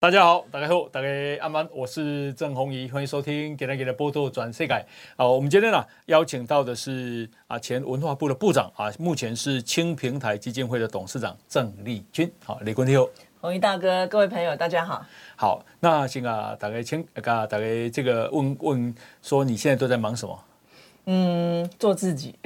大家好，大家好，大家安安，我是郑红怡，欢迎收听《给他给的报道转世界》。好，我们今天呢邀请到的是啊前文化部的部长啊，目前是青平台基金会的董事长郑丽君。好，丽君你好，弘仪大哥，各位朋友，大家好。好，那先啊，大概请啊，大概这个问问说，你现在都在忙什么？嗯，做自己，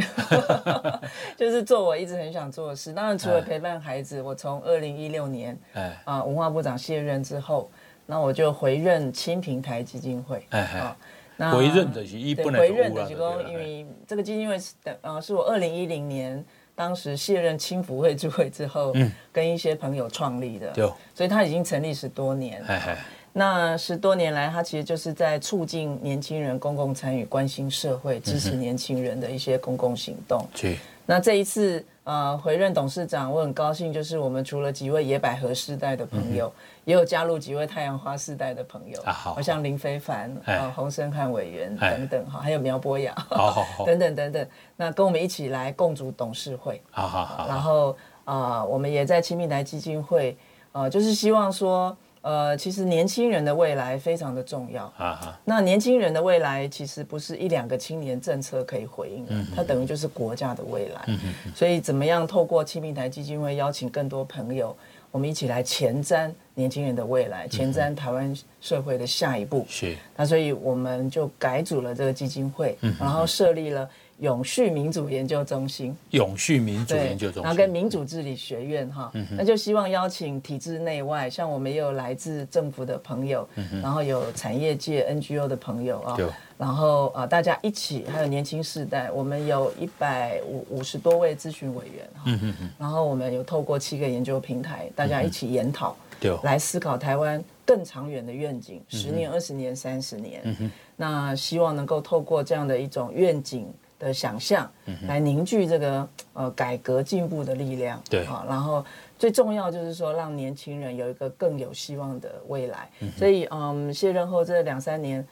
就是做我一直很想做的事。当然，除了陪伴孩子，我从二零一六年，哎，啊，文化部长卸任之后，那我就回任青平台基金会，哎哎，那回任的是一不能回任的是说，因为这个基金会是的，呃，是我二零一零年当时卸任青辅会主委之后，嗯，跟一些朋友创立的，对，所以他已经成立十多年，哎哎。那十多年来，他其实就是在促进年轻人公共参与、关心社会、支持年轻人的一些公共行动。嗯、那这一次呃回任董事长，我很高兴，就是我们除了几位野百合世代的朋友，嗯、也有加入几位太阳花世代的朋友，啊、好，好，像林非凡、啊洪申翰委员等等哈，还有苗博雅，好好好。等等等等，那跟我们一起来共组董事会。好好好，然后啊、呃，我们也在亲密台基金会，呃，就是希望说。呃，其实年轻人的未来非常的重要。啊哈。那年轻人的未来其实不是一两个青年政策可以回应的，嗯、它等于就是国家的未来。嗯、所以怎么样透过青平台基金会邀请更多朋友，我们一起来前瞻年轻人的未来，前瞻台湾社会的下一步。是、嗯。那所以我们就改组了这个基金会，嗯、然后设立了。永续民主研究中心，永续民主研究中心，然后跟民主治理学院哈，嗯、那就希望邀请体制内外，像我们也有来自政府的朋友，嗯、然后有产业界 NGO 的朋友啊，然后啊大家一起，还有年轻世代，我们有一百五五十多位咨询委员，然后我们有透过七个研究平台，大家一起研讨，来思考台湾更长远的愿景，十、年、二十年、三十年，嗯、那希望能够透过这样的一种愿景。的想象，来凝聚这个呃改革进步的力量，对。啊，然后最重要就是说，让年轻人有一个更有希望的未来。嗯、所以，嗯，卸任后这两三年，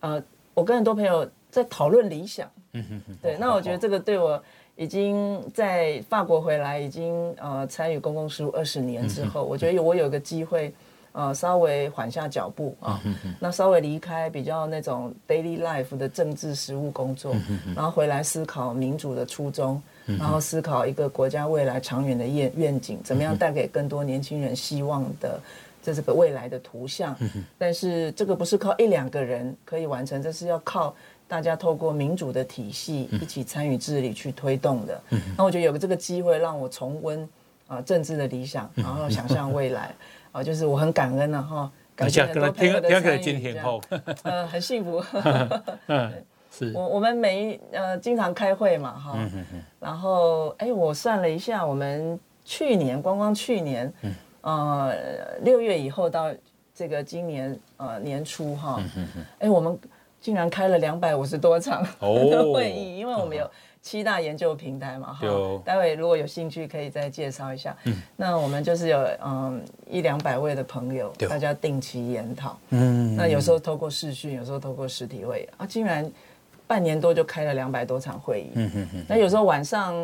呃，我跟很多朋友在讨论理想，嗯哼哼，对，那我觉得这个对我已经在法国回来，已经呃参与公共事务二十年之后，我觉得我有个机会。呃，稍微缓下脚步啊，那稍微离开比较那种 daily life 的政治实务工作，然后回来思考民主的初衷，然后思考一个国家未来长远的愿愿景，怎么样带给更多年轻人希望的这这个未来的图像。但是这个不是靠一两个人可以完成，这是要靠大家透过民主的体系一起参与治理去推动的。那我觉得有个这个机会让我重温啊、呃、政治的理想，然后想象未来。啊，就是我很感恩了哈，感谢很多朋友的参与，呃，很幸福。嗯，是我我们每呃经常开会嘛哈，然后哎，我算了一下，我们去年光光去年，呃六月以后到这个今年呃年初哈，哎，我们竟然开了两百五十多场的会议，因为我们有。七大研究平台嘛，哈，待会如果有兴趣可以再介绍一下。嗯，那我们就是有嗯一两百位的朋友，大家定期研讨。嗯，那有时候透过视讯，有时候透过实体会啊，竟然半年多就开了两百多场会议。嗯嗯嗯。那有时候晚上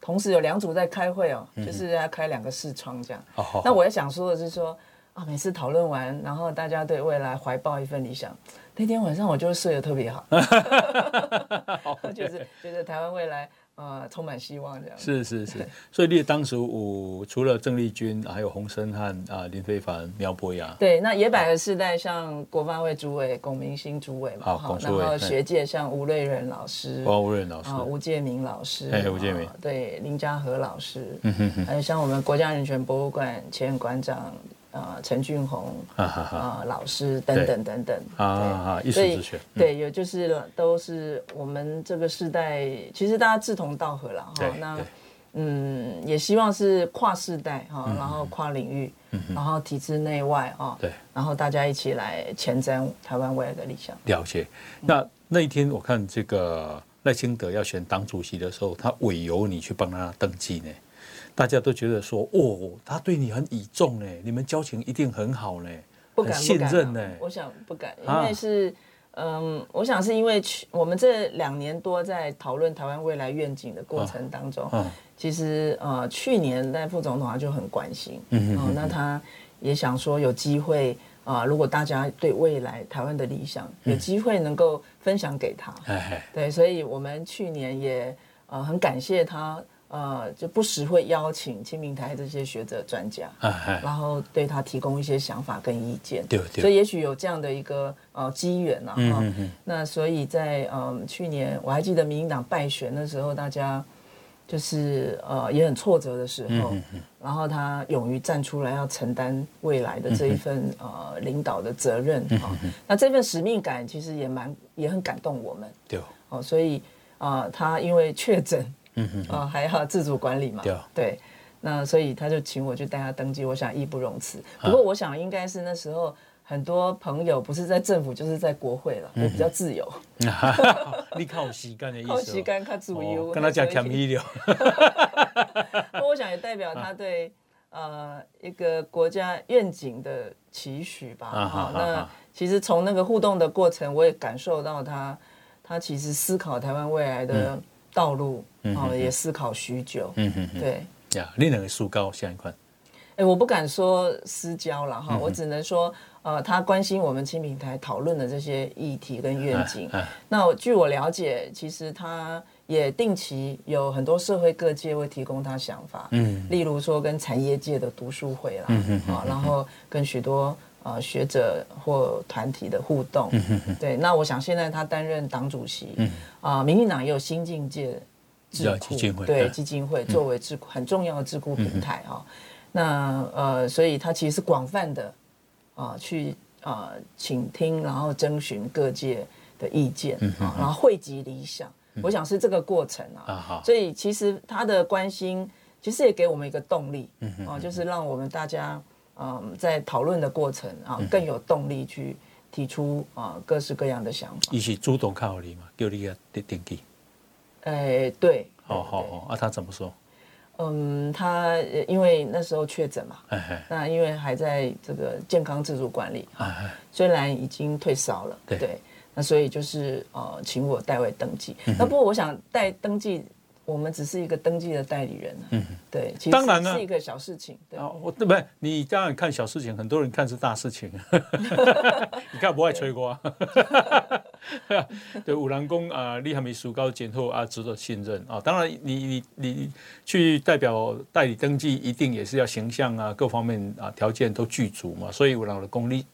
同时有两组在开会哦，就是要开两个视窗这样。哦。那我也想说的是说啊，每次讨论完，然后大家对未来怀抱一份理想。那天晚上我就睡得特别好，就是觉得台湾未来呃充满希望这样。是是是，所以你当时我除了郑丽君，还有洪森汉啊、林非凡、苗博雅。对，那野百合世代像国发会主委龚明鑫主委嘛，好，然后学界像吴瑞仁老师，吴瑞仁老师啊，吴介民老师，哎，吴介民，对，林家和老师，嗯哼哼，还有像我们国家人权博物馆前馆长。啊，陈俊宏啊，老师等等等等啊，一时之选，对，有就是都是我们这个世代，其实大家志同道合了哈。那嗯，也希望是跨世代哈，然后跨领域，然后体制内外啊，对，然后大家一起来前瞻台湾未来的理想。了解。那那一天我看这个赖清德要选党主席的时候，他委由你去帮他登记呢。大家都觉得说，哦，他对你很倚重呢，你们交情一定很好呢，不敢很信任呢。我想不敢，因为是，啊、嗯，我想是因为去我们这两年多在讨论台湾未来愿景的过程当中，其实呃，去年赖副总统他就很关心，嗯那他也想说有机会啊、呃，如果大家对未来台湾的理想有机会能够分享给他，嗯、对，所以我们去年也呃很感谢他。呃，就不时会邀请清明台这些学者专家，啊、然后对他提供一些想法跟意见。对，所以也许有这样的一个呃机缘呐。嗯嗯嗯。那所以在去年我还记得民进党败选的时候，大家就是呃也很挫折的时候，然后他勇于站出来要承担未来的这一份、嗯、呃领导的责任啊。那这份使命感其实也蛮也很感动我们。对。哦，所以啊、呃，他因为确诊。嗯嗯啊，还要自主管理嘛？对，对，那所以他就请我去带他登记，我想义不容辞。不过我想应该是那时候很多朋友不是在政府就是在国会了，我比较自由。你靠时间的意思？靠时间靠自由，跟他讲甜蜜了。那我想也代表他对呃一个国家愿景的期许吧。好，那其实从那个互动的过程，我也感受到他他其实思考台湾未来的道路。哦，也思考许久。嗯嗯嗯，对呀，你两个树高下一块。哎，我不敢说私交了哈，我只能说，呃，他关心我们亲民台讨论的这些议题跟愿景。那据我了解，其实他也定期有很多社会各界会提供他想法。嗯，例如说跟产业界的读书会啦，嗯啊，然后跟许多呃学者或团体的互动。嗯对，那我想现在他担任党主席。嗯，啊，民进党也有新境界。基金会对基金会作为智库很重要的智库平台啊，那呃，所以他其实是广泛的啊，去啊倾听，然后征询各界的意见啊，然后汇集理想，我想是这个过程啊。所以其实他的关心，其实也给我们一个动力啊，就是让我们大家嗯在讨论的过程啊更有动力去提出啊各式各样的想法。一起主动靠你嘛，叫你啊登记。哎，对，好好好，啊，他怎么说？嗯，他因为那时候确诊嘛，那因为还在这个健康自主管理，虽然已经退烧了，对，那所以就是呃，请我代为登记。那不过我想代登记。我们只是一个登记的代理人，嗯，对，其实是一个小事情。对，我对不对？你当然看小事情，很多人看是大事情。你看不爱吹瓜，对，五郎公啊，你还没数高检后啊，值得信任啊。当然你，你你你去代表代理登记，一定也是要形象啊，各方面啊条件都具足嘛。所以五郎的功力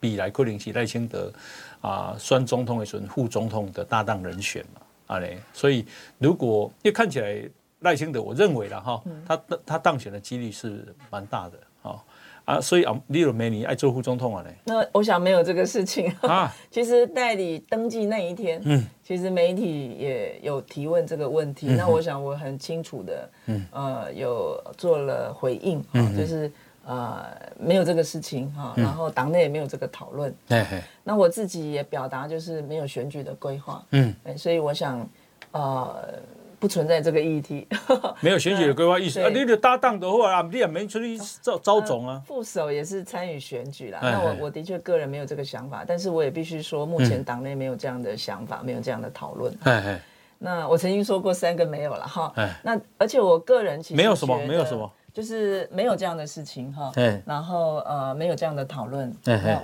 比来克林奇赖清德啊，算总统也算副总统的搭档人选嘛。啊嘞，所以如果因为看起来赖清德，我认为了哈，他他当选的几率是蛮大的啊啊，所以啊，你有没你爱做副总统啊嘞？那我想没有这个事情啊。其实代理登记那一天，嗯，其实媒体也有提问这个问题，那我想我很清楚的，嗯呃，有做了回应啊，就是。呃，没有这个事情哈，然后党内也没有这个讨论。嗯、那我自己也表达就是没有选举的规划。嗯，所以我想，呃，不存在这个议题。没有选举的规划意思啊？你的搭档的话，你也没出去招招总啊。副手也是参与选举啦。那我我的确个人没有这个想法，但是我也必须说，目前党内没有这样的想法，嗯、没有这样的讨论。哎哎那我曾经说过三个没有了哈。哎那而且我个人其实没有什么，没有什么。就是没有这样的事情哈，然后呃没有这样的讨论，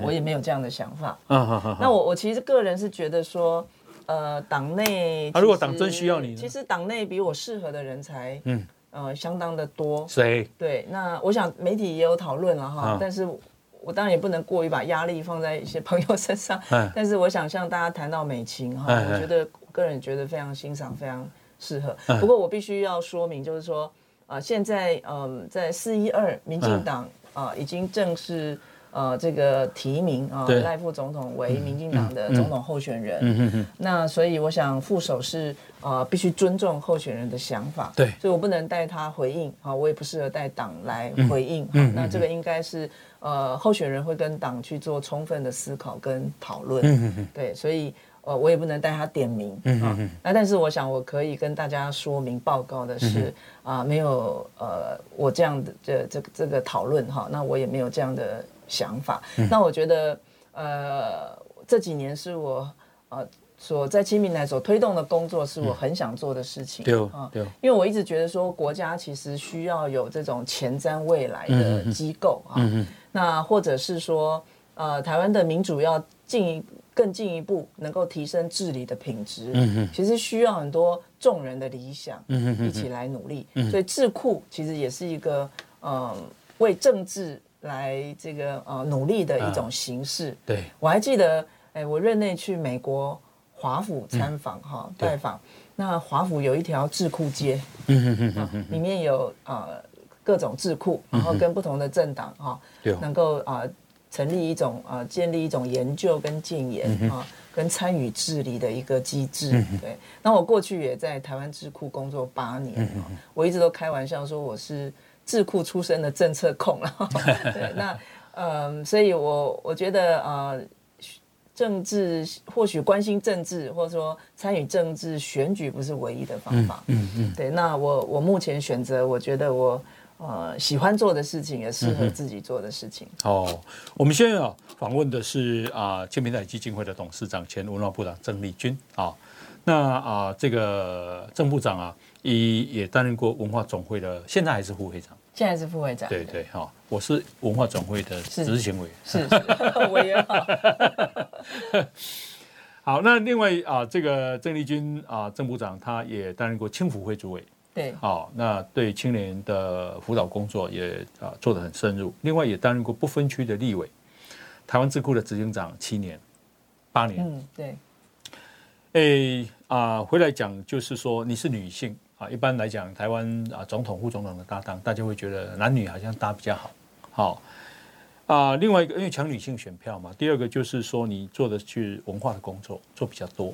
我也没有这样的想法。那我我其实个人是觉得说，呃党内，如果党真需要你，其实党内比我适合的人才，嗯呃相当的多。谁？对，那我想媒体也有讨论了哈，但是我当然也不能过于把压力放在一些朋友身上。但是我想向大家谈到美琴哈，我觉得个人觉得非常欣赏，非常适合。不过我必须要说明，就是说。啊，现在嗯，在四一二，民进党啊已经正式呃这个提名啊赖副总统为民进党的总统候选人。嗯嗯嗯。那所以我想副手是呃必须尊重候选人的想法。对。所以我不能代他回应啊，我也不适合代党来回应。嗯。那这个应该是呃候选人会跟党去做充分的思考跟讨论。嗯嗯嗯。对，所以呃，我也不能带他点名，嗯嗯嗯。那但是我想我可以跟大家说明报告的是，啊、呃，没有呃我这样的这这这个讨论哈，那我也没有这样的想法。那我觉得呃这几年是我呃。所在清明台所推动的工作是我很想做的事情，对啊，对，因为我一直觉得说国家其实需要有这种前瞻未来的机构啊，那或者是说呃台湾的民主要进一更进一步能够提升治理的品质，其实需要很多众人的理想，一起来努力，所以智库其实也是一个呃为政治来这个呃努力的一种形式。对，我还记得，哎，我任内去美国。华府参访哈拜访，那华府有一条智库街，嗯嗯嗯里面有呃各种智库，然后跟不同的政党哈，能够啊成立一种啊建立一种研究跟建言啊跟参与治理的一个机制。对，那我过去也在台湾智库工作八年，我一直都开玩笑说我是智库出身的政策控了。对，那嗯，所以我我觉得啊。政治或许关心政治，或者说参与政治选举不是唯一的方法。嗯嗯，嗯对。那我我目前选择，我觉得我呃喜欢做的事情，也适合自己做的事情。嗯、哦，我们现在啊访问的是啊青明台基金会的董事长、前文化部长郑丽君啊。那啊这个郑部长啊，也也担任过文化总会的，现在还是副会长。现在是副会长。对对哈，我是文化总会的执行委员。是，委员好。好，那另外啊，这个郑丽君啊，郑部长他也担任过青辅会主委。对。好，那对青年的辅导工作也啊做得很深入。另外也担任过不分区的立委，台湾智库的执行长七年、八年。嗯，对。诶啊，回来讲就是说你是女性。啊，一般来讲，台湾啊，总统、副总统的搭档，大家会觉得男女好像搭比较好。好啊，另外一个，因为抢女性选票嘛。第二个就是说，你做的去文化的工作，做比较多，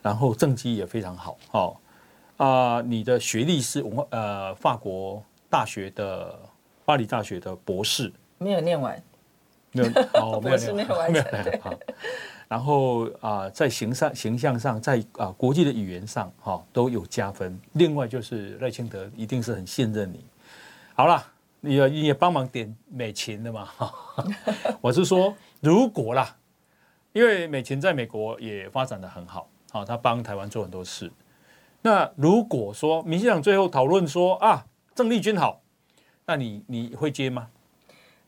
然后政绩也非常好。好啊，你的学历是文化呃法国大学的巴黎大学的博士，没有念完，没有哦，博士没有完成。对。然后啊，在形象形象上，在啊国际的语言上，哈都有加分。另外就是赖清德一定是很信任你。好了，你也你也帮忙点美琴的嘛？我是说，如果啦，因为美琴在美国也发展的很好，好，他帮台湾做很多事。那如果说民进党最后讨论说啊，郑丽君好，那你你会接吗？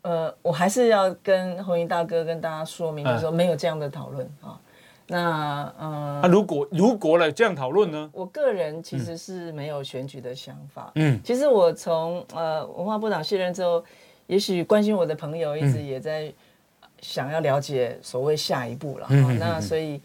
呃，我还是要跟红英大哥跟大家说明，就是说没有这样的讨论啊。那呃，那如果如果来这样讨论呢？我个人其实是没有选举的想法。嗯，其实我从呃文化部长卸任之后，也许关心我的朋友一直也在想要了解所谓下一步了。嗯，那所以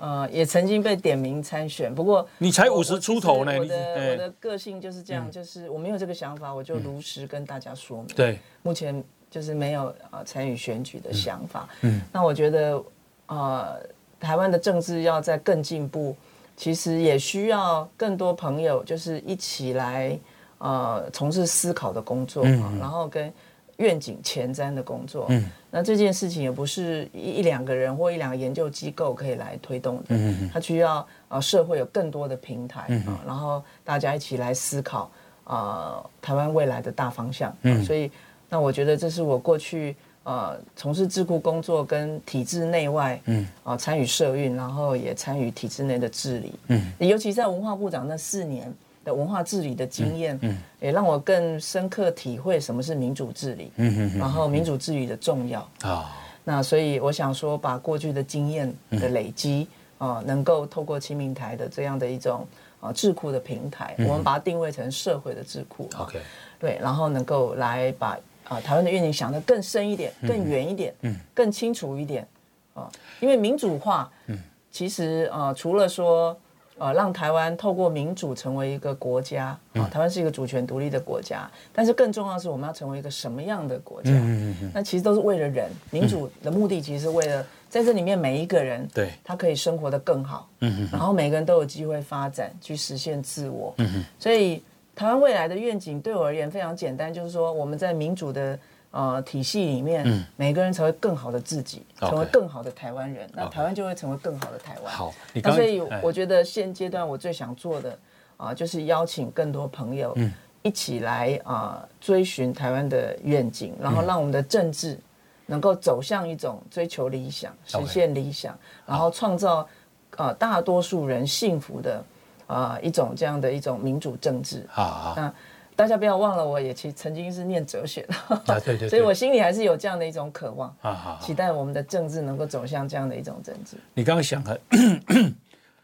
呃也曾经被点名参选，不过你才五十出头呢。我的我的个性就是这样，就是我没有这个想法，我就如实跟大家说明。对，目前。就是没有啊参与选举的想法。嗯，那我觉得，呃，台湾的政治要在更进步，其实也需要更多朋友，就是一起来呃从事思考的工作，嗯，然后跟愿景前瞻的工作。嗯，那这件事情也不是一一两个人或一两个研究机构可以来推动的。嗯，它需要啊社会有更多的平台啊，然后大家一起来思考啊台湾未来的大方向。嗯，所以。那我觉得这是我过去呃从事智库工作跟体制内外嗯啊参与社运，然后也参与体制内的治理嗯，尤其在文化部长那四年的文化治理的经验嗯，也让我更深刻体会什么是民主治理嗯嗯，然后民主治理的重要啊。那所以我想说，把过去的经验的累积啊，能够透过清明台的这样的一种啊智库的平台，我们把它定位成社会的智库 OK 对，然后能够来把。啊，台湾的愿景想得更深一点，更远一点，嗯，更清楚一点，啊，因为民主化，嗯，其实啊，除了说，呃，让台湾透过民主成为一个国家，啊，台湾是一个主权独立的国家，但是更重要的是，我们要成为一个什么样的国家？嗯嗯，那其实都是为了人，民主的目的其实是为了在这里面每一个人，对，他可以生活得更好，嗯，然后每个人都有机会发展，去实现自我，嗯，所以。台湾未来的愿景对我而言非常简单，就是说我们在民主的呃体系里面，嗯、每个人成为更好的自己，成为更好的台湾人.那台湾就会成为更好的台湾。好，那所以我觉得现阶段我最想做的啊、呃，就是邀请更多朋友一起来啊、呃，追寻台湾的愿景，然后让我们的政治能够走向一种追求理想、实现理想，然后创造。啊，大多数人幸福的啊一种这样的一种民主政治。啊，那大家不要忘了，我也其实曾经是念哲学的，啊对对，所以我心里还是有这样的一种渴望啊，期待我们的政治能够走向这样的一种政治。你刚刚想很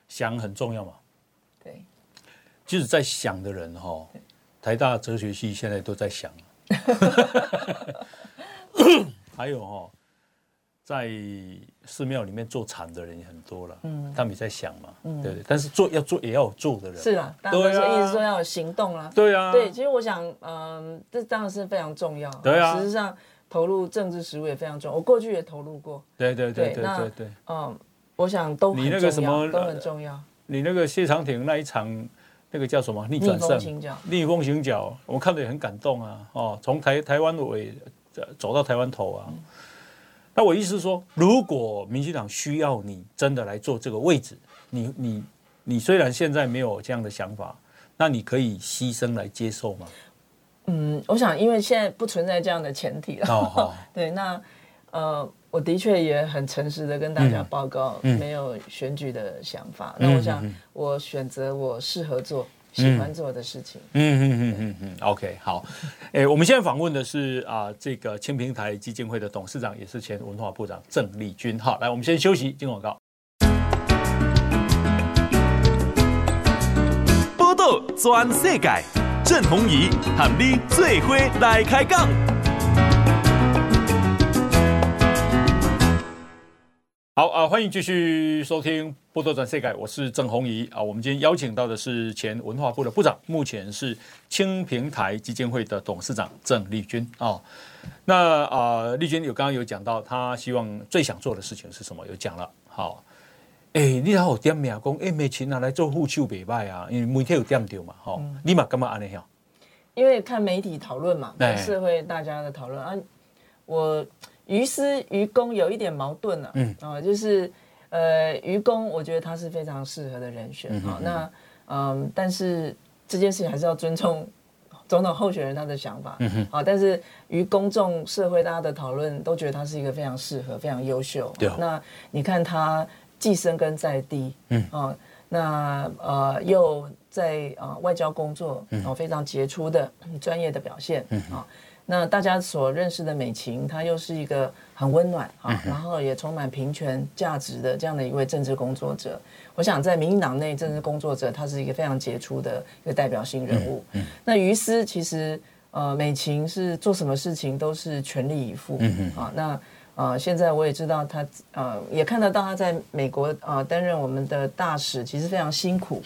想很重要嘛？对，就是在想的人哈，台大哲学系现在都在想，还有哈。在寺庙里面做禅的人也很多了，嗯，他们也在想嘛，嗯，对对，但是做要做也要有做的人，是啊，当然说一直说要有行动啦，对啊，对，其实我想，嗯，这当然是非常重要，对啊，实际上投入政治实务也非常重要，我过去也投入过，对对对对对对，嗯，我想都你那个什么都很重要，你那个谢长廷那一场那个叫什么？逆转胜，逆风行脚，我看得也很感动啊，哦，从台台湾尾走到台湾头啊。那我意思是说，如果民进党需要你真的来做这个位置，你你你虽然现在没有这样的想法，那你可以牺牲来接受吗？嗯，我想因为现在不存在这样的前提了。哦哦 对，那呃，我的确也很诚实的跟大家报告，没有选举的想法。嗯、那我想，我选择我适合做。喜欢做的事情。嗯嗯嗯嗯嗯。OK，好。诶，我们现在访问的是啊，这个青平台基金会的董事长，也是前文化部长郑丽君。好，来，我们先休息，进广告。波道全世界，郑弘仪喊你最伙来开讲。好啊，欢迎继续收听《波多转世界》，我是郑弘仪啊。我们今天邀请到的是前文化部的部长，目前是青平台基金会的董事长郑丽君啊。那啊，丽君有刚刚有讲到，他希望最想做的事情是什么？有讲了。好，哎，你好，点名讲，哎，没钱拿来做护手北拜啊，因为媒体有点到嘛，哈、嗯，立马干嘛安尼样？因为看媒体讨论嘛，社会大家的讨论啊，我。于私于公有一点矛盾了，嗯啊，就是呃，于公我觉得他是非常适合的人选啊。那嗯，但是这件事情还是要尊重总统候选人他的想法，嗯哼，啊，但是于公众社会大家的讨论都觉得他是一个非常适合、非常优秀。那你看他既生根在地，嗯啊，那呃又在啊外交工作，嗯、哦，非常杰出的专业的表现，嗯啊。那大家所认识的美琴，她又是一个很温暖啊，然后也充满平权价值的这样的一位政治工作者。我想在民进党内政治工作者，他是一个非常杰出的一个代表性人物。那于斯其实呃，美琴是做什么事情都是全力以赴嗯啊。那呃，现在我也知道他呃，也看得到他在美国啊担任我们的大使，其实非常辛苦。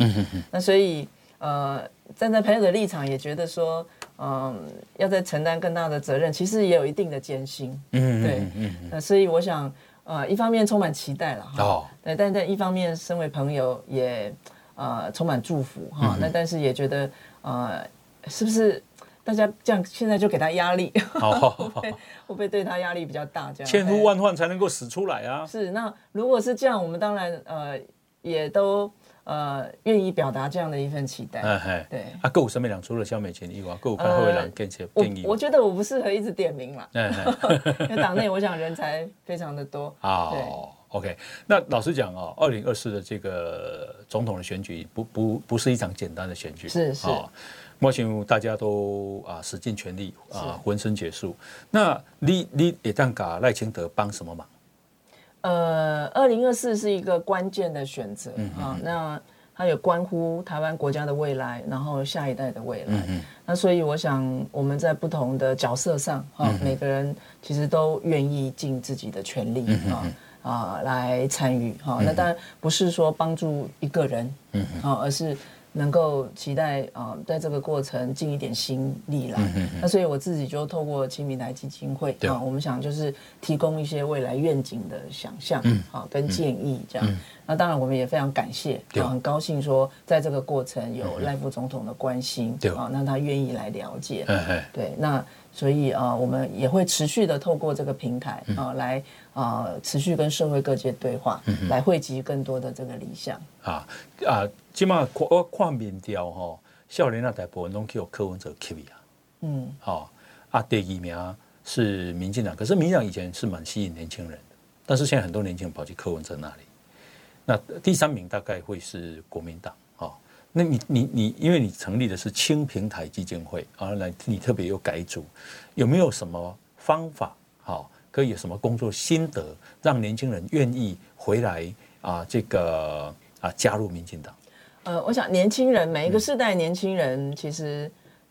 那所以呃，站在朋友的立场，也觉得说。嗯，要再承担更大的责任，其实也有一定的艰辛。嗯，对，嗯，那所以我想，呃，一方面充满期待了哈，哦，对，但但一方面，身为朋友也呃充满祝福哈。那但是也觉得，呃，是不是大家这样现在就给他压力？好，会不会会不会对他压力比较大？这样千呼万唤才能够使出来啊。是，那如果是这样，我们当然呃也都。呃，愿意表达这样的一份期待。嗯，对。啊，够什么两除了萧美琴以外，够看后来更切建议。我觉得我不适合一直点名了。嗯，因为党内我想人才非常的多。好，OK。那老实讲哦，二零二四的这个总统的选举不不不是一场简单的选举。是是。目前大家都啊使尽全力啊，浑身解数。那你你也当给赖清德帮什么忙？呃，二零二四是一个关键的选择啊，那它有关乎台湾国家的未来，然后下一代的未来。嗯嗯，那所以我想我们在不同的角色上啊，每个人其实都愿意尽自己的全力啊啊来参与哈。那当然不是说帮助一个人，嗯啊，而是。能够期待啊、呃，在这个过程尽一点心力啦。那所以我自己就透过青平台基金会啊、呃，我们想就是提供一些未来愿景的想象，嗯，好、呃、跟建议这样。嗯、那当然我们也非常感谢，对、呃，很高兴说在这个过程有赖副总统的关心，对，啊、呃，那他愿意来了解，对，对，那所以啊、呃，我们也会持续的透过这个平台啊、呃、来。啊，持续跟社会各界对话，嗯、哼来汇集更多的这个理想。啊啊，起码我看民调吼，少年那大部分都叫柯文哲啊。嗯，好啊，第二名是民进党，可是民进党以前是蛮吸引年轻人的，但是现在很多年轻人跑去柯文哲那里。那第三名大概会是国民党。哦，那你你你，因为你成立的是青平台基金会，而来你特别有改组，有没有什么方法？好。可以有什么工作心得，让年轻人愿意回来啊？这个啊，加入民进党。呃，我想年轻人每一个世代年轻人其实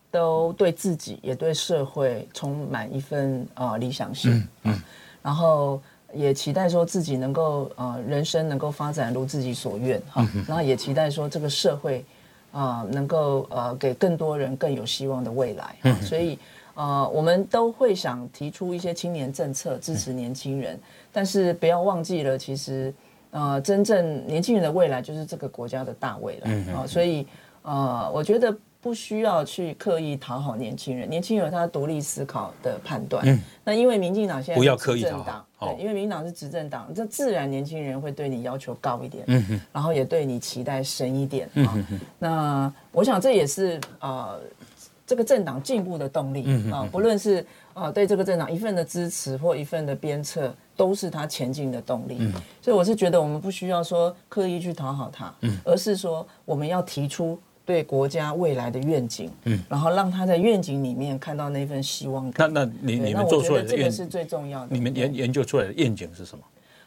都对自己也对社会充满一份啊理想性，嗯，嗯，然后也期待说自己能够啊人生能够发展如自己所愿哈，嗯、然后也期待说这个社会啊能够呃给更多人更有希望的未来，嗯、所以。呃，我们都会想提出一些青年政策支持年轻人，但是不要忘记了，其实呃，真正年轻人的未来就是这个国家的大未来啊。所以呃，我觉得不需要去刻意讨好年轻人，年轻人有他独立思考的判断。嗯，那因为民进党现在是执政党，对，因为民进党是执政党，这自然年轻人会对你要求高一点，嗯哼，然后也对你期待深一点啊。那我想这也是呃。这个政党进步的动力啊，不论是啊对这个政党一份的支持或一份的鞭策，都是他前进的动力。所以我是觉得我们不需要说刻意去讨好他，而是说我们要提出对国家未来的愿景，嗯然后让他在愿景里面看到那份希望感。那那你你们做出来的这个是最重要的。你们研研究出来的愿景是什么？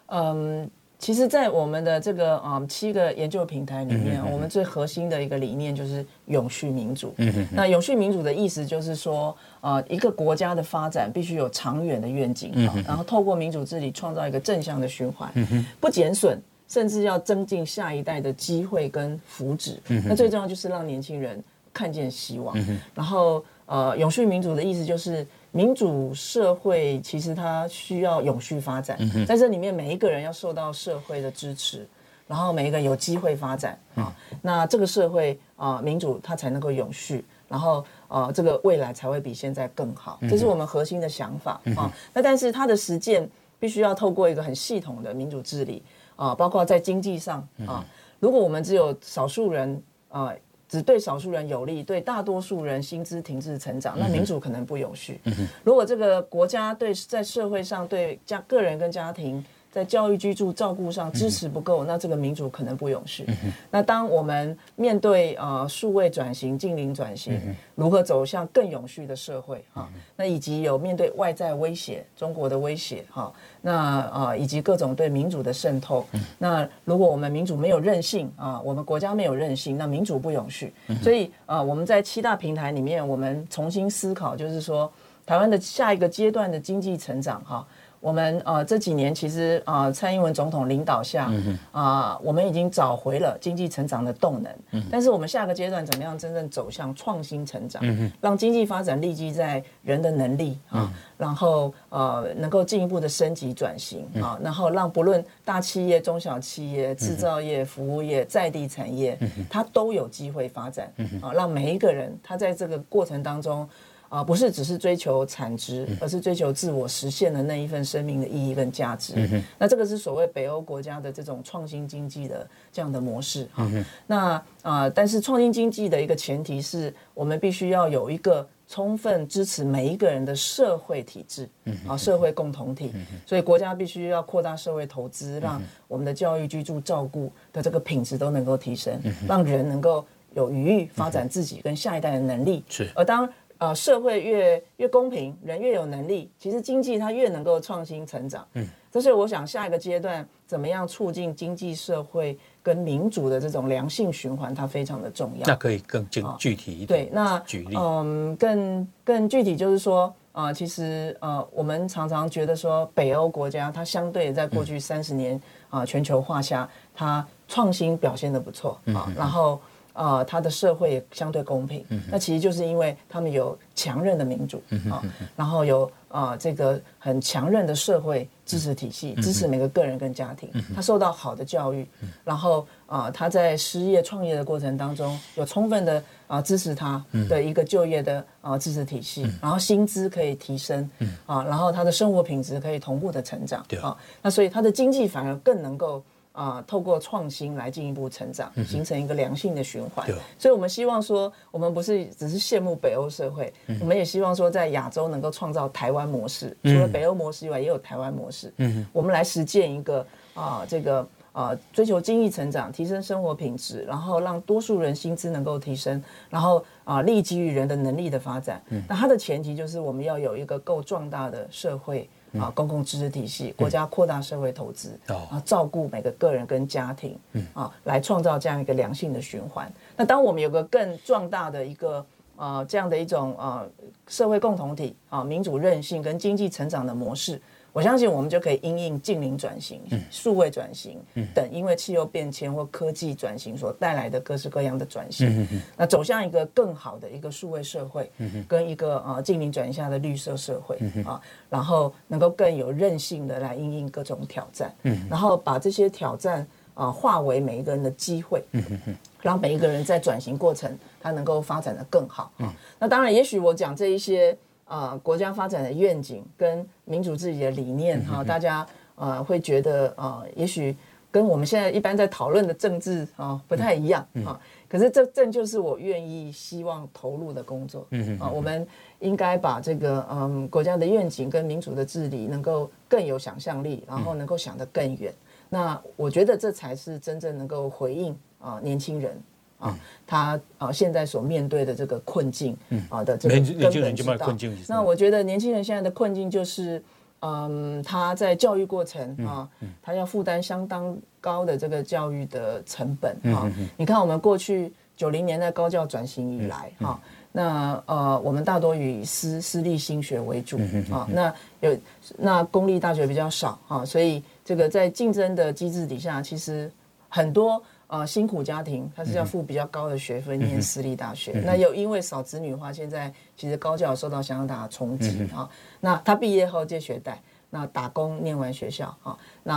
嗯。其实，在我们的这个啊七个研究平台里面，我们最核心的一个理念就是永续民主。那永续民主的意思就是说，呃，一个国家的发展必须有长远的愿景，然后透过民主治理创造一个正向的循环，不减损，甚至要增进下一代的机会跟福祉。那最重要就是让年轻人看见希望。然后，呃，永续民主的意思就是。民主社会其实它需要永续发展，在这里面每一个人要受到社会的支持，然后每一个人有机会发展啊，那这个社会啊民主它才能够永续，然后啊这个未来才会比现在更好，这是我们核心的想法啊。那但是它的实践必须要透过一个很系统的民主治理啊，包括在经济上啊，如果我们只有少数人啊。只对少数人有利，对大多数人薪资停滞成长，那民主可能不永续。如果这个国家对在社会上对家个人跟家庭，在教育、居住、照顾上支持不够，那这个民主可能不永续。那当我们面对呃数位转型、近零转型，如何走向更永续的社会哈？那以及有面对外在威胁、中国的威胁哈？那啊以及各种对民主的渗透，那如果我们民主没有韧性啊，我们国家没有韧性，那民主不永续。所以啊，我们在七大平台里面，我们重新思考，就是说台湾的下一个阶段的经济成长哈。我们呃这几年其实啊、呃、蔡英文总统领导下啊、嗯呃，我们已经找回了经济成长的动能。嗯、但是我们下个阶段怎么样真正走向创新成长？让经济发展立基在人的能力啊，嗯、然后呃能够进一步的升级转型啊，嗯、然后让不论大企业、中小企业、制造业、服务业、在地产业，嗯、它都有机会发展。嗯、啊，让每一个人他在这个过程当中。啊，不是只是追求产值，而是追求自我实现的那一份生命的意义跟价值。嗯、那这个是所谓北欧国家的这种创新经济的这样的模式哈。嗯、那啊，但是创新经济的一个前提是我们必须要有一个充分支持每一个人的社会体制，嗯、啊，社会共同体。所以国家必须要扩大社会投资，让我们的教育、居住、照顾的这个品质都能够提升，让人能够有余裕发展自己跟下一代的能力。是，而当呃，社会越越公平，人越有能力，其实经济它越能够创新成长。嗯，这是我想下一个阶段怎么样促进经济社会跟民主的这种良性循环，它非常的重要。那可以更具具体一点。对，那举例，嗯，更更具体就是说，啊、呃，其实呃，我们常常觉得说，北欧国家它相对在过去三十年啊、嗯呃，全球化下，它创新表现的不错啊，嗯、然后。呃，他的社会也相对公平。那其实就是因为他们有强韧的民主啊，然后有啊这个很强韧的社会支持体系，支持每个个人跟家庭。他受到好的教育，然后啊他在失业创业的过程当中有充分的啊支持他的一个就业的啊支持体系，然后薪资可以提升啊，然后他的生活品质可以同步的成长啊。那所以他的经济反而更能够。啊、呃，透过创新来进一步成长，形成一个良性的循环。嗯、所以，我们希望说，我们不是只是羡慕北欧社会，嗯、我们也希望说，在亚洲能够创造台湾模式。嗯、除了北欧模式以外，也有台湾模式。嗯，我们来实践一个啊、呃，这个啊、呃，追求经济成长，提升生活品质，然后让多数人薪资能够提升，然后啊，立基于人的能力的发展。嗯，那它的前提就是我们要有一个够壮大的社会。啊，公共支持体系，国家扩大社会投资，啊，照顾每个个人跟家庭，啊，来创造这样一个良性的循环。那当我们有个更壮大的一个啊这样的一种啊社会共同体啊民主韧性跟经济成长的模式。我相信我们就可以因应近零转型、数位转型等，因为气候变迁或科技转型所带来的各式各样的转型，那走向一个更好的一个数位社会，跟一个啊近零转型下的绿色社会啊，然后能够更有韧性的来因应各种挑战，然后把这些挑战啊化为每一个人的机会，让每一个人在转型过程他能够发展的更好。那当然，也许我讲这一些。啊、呃，国家发展的愿景跟民主自己的理念哈、啊，大家呃会觉得啊、呃，也许跟我们现在一般在讨论的政治啊不太一样啊。可是这正就是我愿意希望投入的工作。嗯啊，我们应该把这个嗯国家的愿景跟民主的治理能够更有想象力，然后能够想得更远。那我觉得这才是真正能够回应啊年轻人。啊，他啊，现在所面对的这个困境，啊的这个根本之道。那我觉得年轻人现在的困境就是，嗯，他在教育过程啊，他要负担相当高的这个教育的成本啊。你看，我们过去九零年代高教转型以来，哈，那呃，我们大多以私私立新学为主啊，那有那公立大学比较少啊，所以这个在竞争的机制底下，其实很多。啊、呃，辛苦家庭他是要付比较高的学费念私立大学，嗯、那又因为少子女化，现在其实高教受到相当大的冲击啊。嗯、哼那他毕业后借学贷，那打工念完学校啊，那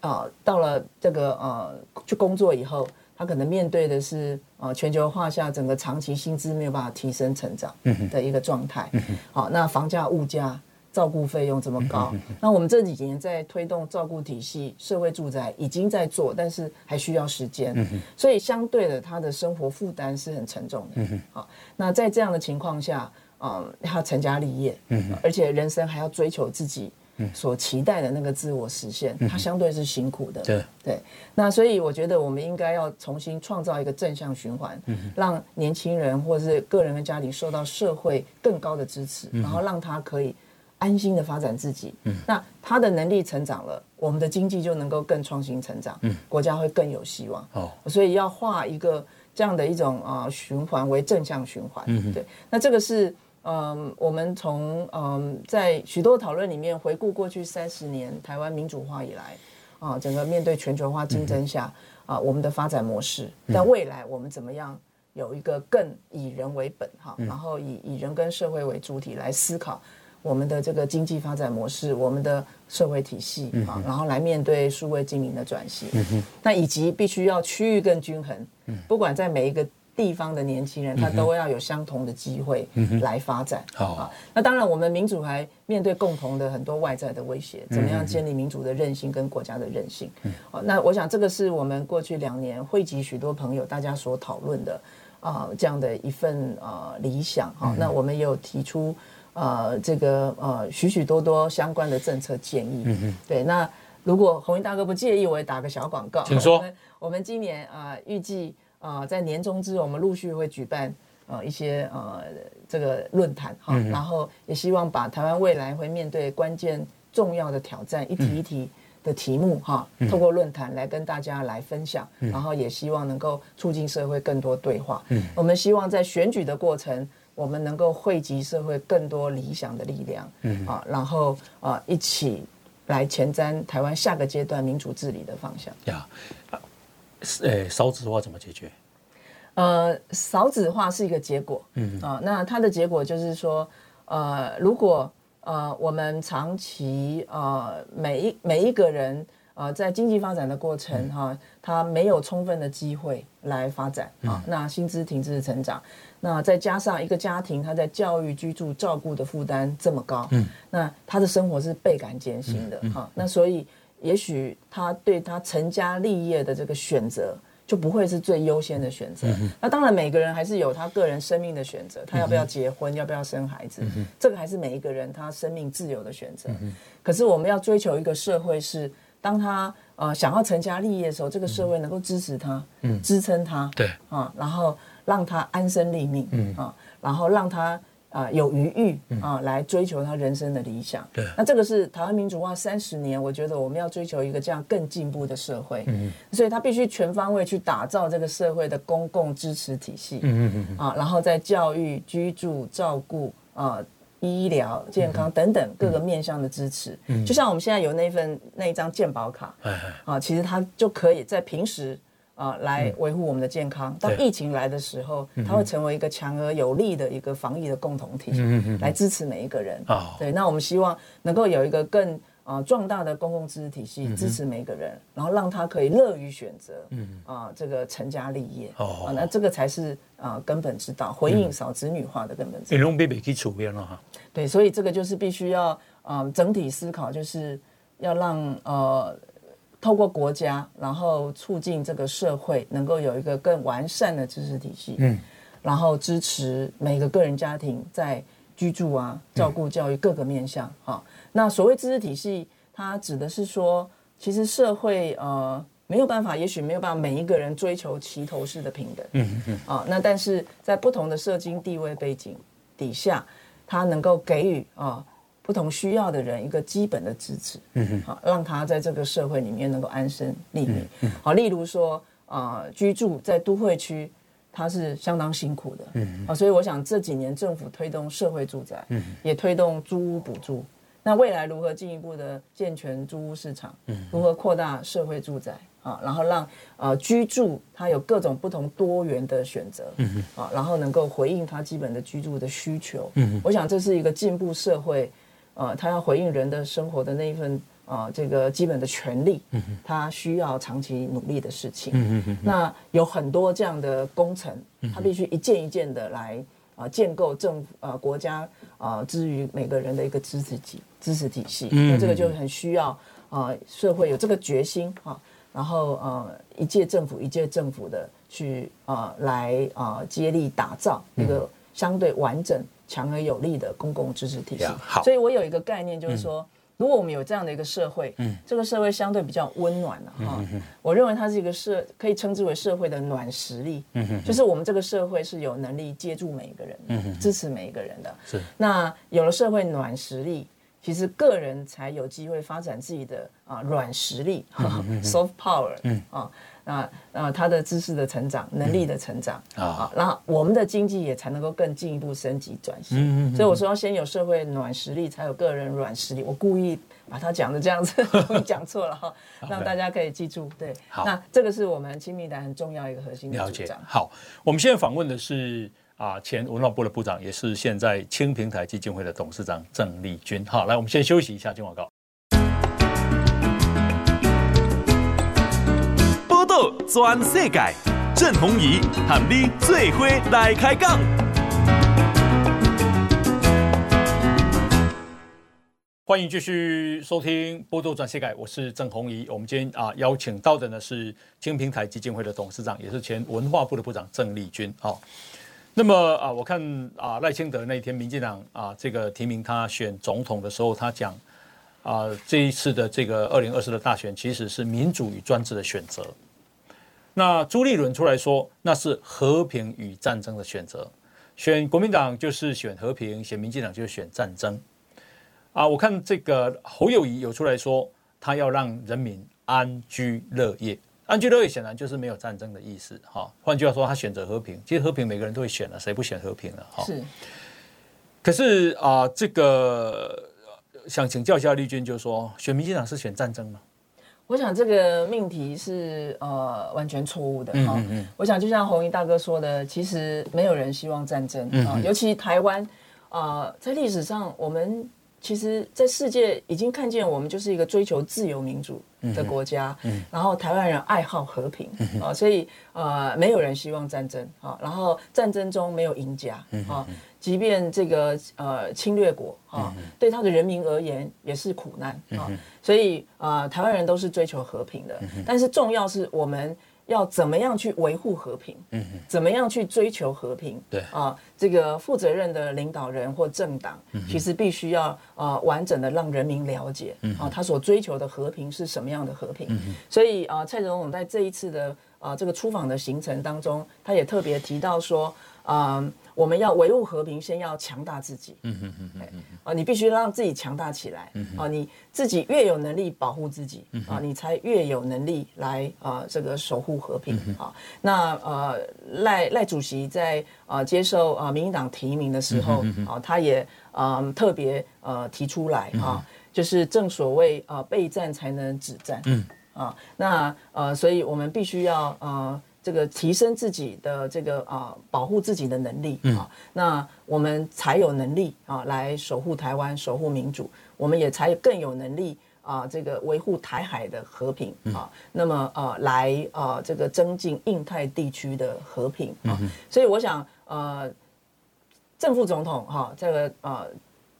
啊、呃、到了这个呃去工作以后，他可能面对的是啊、呃、全球化下整个长期薪资没有办法提升成长的一个状态。好、那房价物价。照顾费用这么高，那我们这几年在推动照顾体系、社会住宅已经在做，但是还需要时间，所以相对的，他的生活负担是很沉重的。好，那在这样的情况下，嗯，要成家立业，而且人生还要追求自己所期待的那个自我实现，它相对是辛苦的。对。对，那所以我觉得我们应该要重新创造一个正向循环，让年轻人或者是个人跟家庭受到社会更高的支持，然后让他可以。安心的发展自己，嗯，那他的能力成长了，我们的经济就能够更创新成长，嗯，国家会更有希望，哦，所以要画一个这样的一种啊、呃、循环为正向循环，嗯，对，那这个是嗯、呃，我们从嗯、呃、在许多讨论里面回顾过去三十年台湾民主化以来啊、呃，整个面对全球化竞争下啊、我们的发展模式，但未来我们怎么样有一个更以人为本哈，然后以以人跟社会为主体来思考。我们的这个经济发展模式，我们的社会体系啊，然后来面对数位经营的转型，那以及必须要区域更均衡，不管在每一个地方的年轻人，他都要有相同的机会来发展。好。啊，那当然，我们民主还面对共同的很多外在的威胁，怎么样建立民主的韧性跟国家的韧性？好，那我想这个是我们过去两年汇集许多朋友大家所讨论的啊，这样的一份啊理想啊。那我们也有提出。呃，这个呃，许许多多相关的政策建议。嗯嗯。对，那如果鸿英大哥不介意，我也打个小广告。请说。我们，我们今年啊、呃，预计啊、呃，在年中之后，我们陆续会举办呃一些呃这个论坛哈，嗯、然后也希望把台湾未来会面对关键重要的挑战，一题一题的题目哈，嗯、透过论坛来跟大家来分享，嗯、然后也希望能够促进社会更多对话。嗯。我们希望在选举的过程。我们能够汇集社会更多理想的力量，嗯啊，然后啊一起来前瞻台湾下个阶段民主治理的方向。呀，呃，少子化怎么解决？呃，少子化是一个结果，嗯啊，那它的结果就是说，呃，如果呃我们长期呃每一每一个人呃在经济发展的过程哈、嗯，他没有充分的机会来发展啊，那薪资停滞成长，那再加上一个家庭他在教育、居住、照顾的负担这么高，嗯，那他的生活是倍感艰辛的哈，那所以也许他对他成家立业的这个选择。就不会是最优先的选择。嗯、那当然，每个人还是有他个人生命的选择，他要不要结婚，嗯、要不要生孩子，嗯，这个还是每一个人他生命自由的选择，嗯。可是我们要追求一个社会是，当他呃想要成家立业的时候，这个社会能够支持他，嗯，支撑他，对啊，然后让他安身立命，嗯啊，然后让他。啊、呃，有余裕啊，来追求他人生的理想。对，那这个是台湾民主化三十年，我觉得我们要追求一个这样更进步的社会。嗯，所以他必须全方位去打造这个社会的公共支持体系。嗯嗯嗯。啊，然后在教育、居住、照顾啊、医疗、健康等等各个面向的支持。嗯，就像我们现在有那份那一张健保卡。啊，其实它就可以在平时。啊、呃，来维护我们的健康。当疫情来的时候，它会成为一个强而有力的一个防疫的共同体，来支持每一个人。对，那我们希望能够有一个更啊壮大的公共支持体系，支持每一个人，然后让他可以乐于选择。啊，这个成家立业。啊，那这个才是啊根本之道，回应少子女化的根本之道。对，所以这个就是必须要啊整体思考，就是要让呃。透过国家，然后促进这个社会能够有一个更完善的知识体系，嗯，然后支持每个个人家庭在居住啊、照顾、教育各个面向。哈、嗯，那所谓知识体系，它指的是说，其实社会呃没有办法，也许没有办法每一个人追求齐头式的平等，嗯嗯啊，那但是在不同的社经地位背景底下，它能够给予啊。不同需要的人一个基本的支持，嗯哼，好，让他在这个社会里面能够安身立命，嗯，好，例如说啊，呃，居住在都会区，他是相当辛苦的，嗯，所以我想这几年政府推动社会住宅，嗯，也推动租屋补助，那未来如何进一步的健全租屋市场，嗯，如何扩大社会住宅啊，然后让呃居住它有各种不同多元的选择，嗯，啊，然后能够回应它基本的居住的需求，嗯，我想这是一个进步社会。呃，他要回应人的生活的那一份啊、呃，这个基本的权利，他需要长期努力的事情。嗯嗯，那有很多这样的工程，他必须一件一件的来啊、呃，建构政府呃国家啊，至、呃、于每个人的一个支持体支持体系。那这个就很需要啊、呃，社会有这个决心啊，然后呃，一届政府一届政府的去啊、呃，来啊、呃，接力打造一个相对完整。强而有力的公共支持体系。好，所以我有一个概念，就是说，嗯、如果我们有这样的一个社会，嗯，这个社会相对比较温暖了哈。我认为它是一个社，可以称之为社会的暖实力。嗯哼，就是我们这个社会是有能力接住每一个人，嗯支持每一个人的。是。那有了社会暖实力，其实个人才有机会发展自己的啊软实力，soft power。嗯啊。那，啊，他的知识的成长，能力的成长、嗯、啊，然后我们的经济也才能够更进一步升级转型。所以我说要先有社会软实力，才有个人软实力。我故意把它讲的这样子，我讲错了哈，让大家可以记住。对，那这个是我们亲密党很重要一个核心的主张。好，我们现在访问的是啊，前文化部的部长，也是现在青平台基金会的董事长郑丽君。好，来，我们先休息一下，进广告。全世界，郑弘仪喊你最伙来开讲。欢迎继续收听《报道全世界》，我是郑弘仪。我们今天啊邀请到的呢是青平台基金会的董事长，也是前文化部的部长郑丽君。好，那么啊，我看啊赖清德那一天，民进党啊这个提名他选总统的时候，他讲啊这一次的这个二零二四的大选，其实是民主与专制的选择。那朱立伦出来说，那是和平与战争的选择，选国民党就是选和平，选民进党就是选战争。啊，我看这个侯友宜有出来说，他要让人民安居乐业，安居乐业显然就是没有战争的意思。哈，换句话说，他选择和平，其实和平每个人都会选了，谁不选和平了？哈，是。可是啊，这个想请教一下绿军，就是说选民进党是选战争吗？我想这个命题是呃完全错误的哈。嗯嗯嗯，我想就像红衣大哥说的，其实没有人希望战争啊，尤其台湾啊，呃，在历史上我们。其实，在世界已经看见我们就是一个追求自由民主的国家，嗯。嗯、然后台湾人爱好和平、嗯、啊，所以呃，没有人希望战争啊，然后战争中没有赢家啊，即便这个呃侵略国啊，对他的人民而言也是苦难啊，所以啊、呃，台湾人都是追求和平的，但是重要是我们。要怎么样去维护和平？嗯，怎么样去追求和平？对啊，这个负责任的领导人或政党，其实必须要啊完整的让人民了解，啊，他所追求的和平是什么样的和平？所以啊，蔡总统在这一次的啊这个出访的行程当中，他也特别提到说啊。我们要维护和平，先要强大自己。嗯嗯嗯嗯啊，你必须让自己强大起来。嗯啊，你自己越有能力保护自己，啊，你才越有能力来啊这个守护和平。啊，那呃赖赖主席在啊接受啊民进党提名的时候，啊，他也啊特别呃提出来啊，就是正所谓啊备战才能止战。嗯啊，那呃，所以我们必须要啊。这个提升自己的这个啊，保护自己的能力啊，那我们才有能力啊来守护台湾、守护民主，我们也才更有能力啊，这个维护台海的和平啊，那么啊来啊这个增进印太地区的和平啊，所以我想呃，正副总统哈这个呃。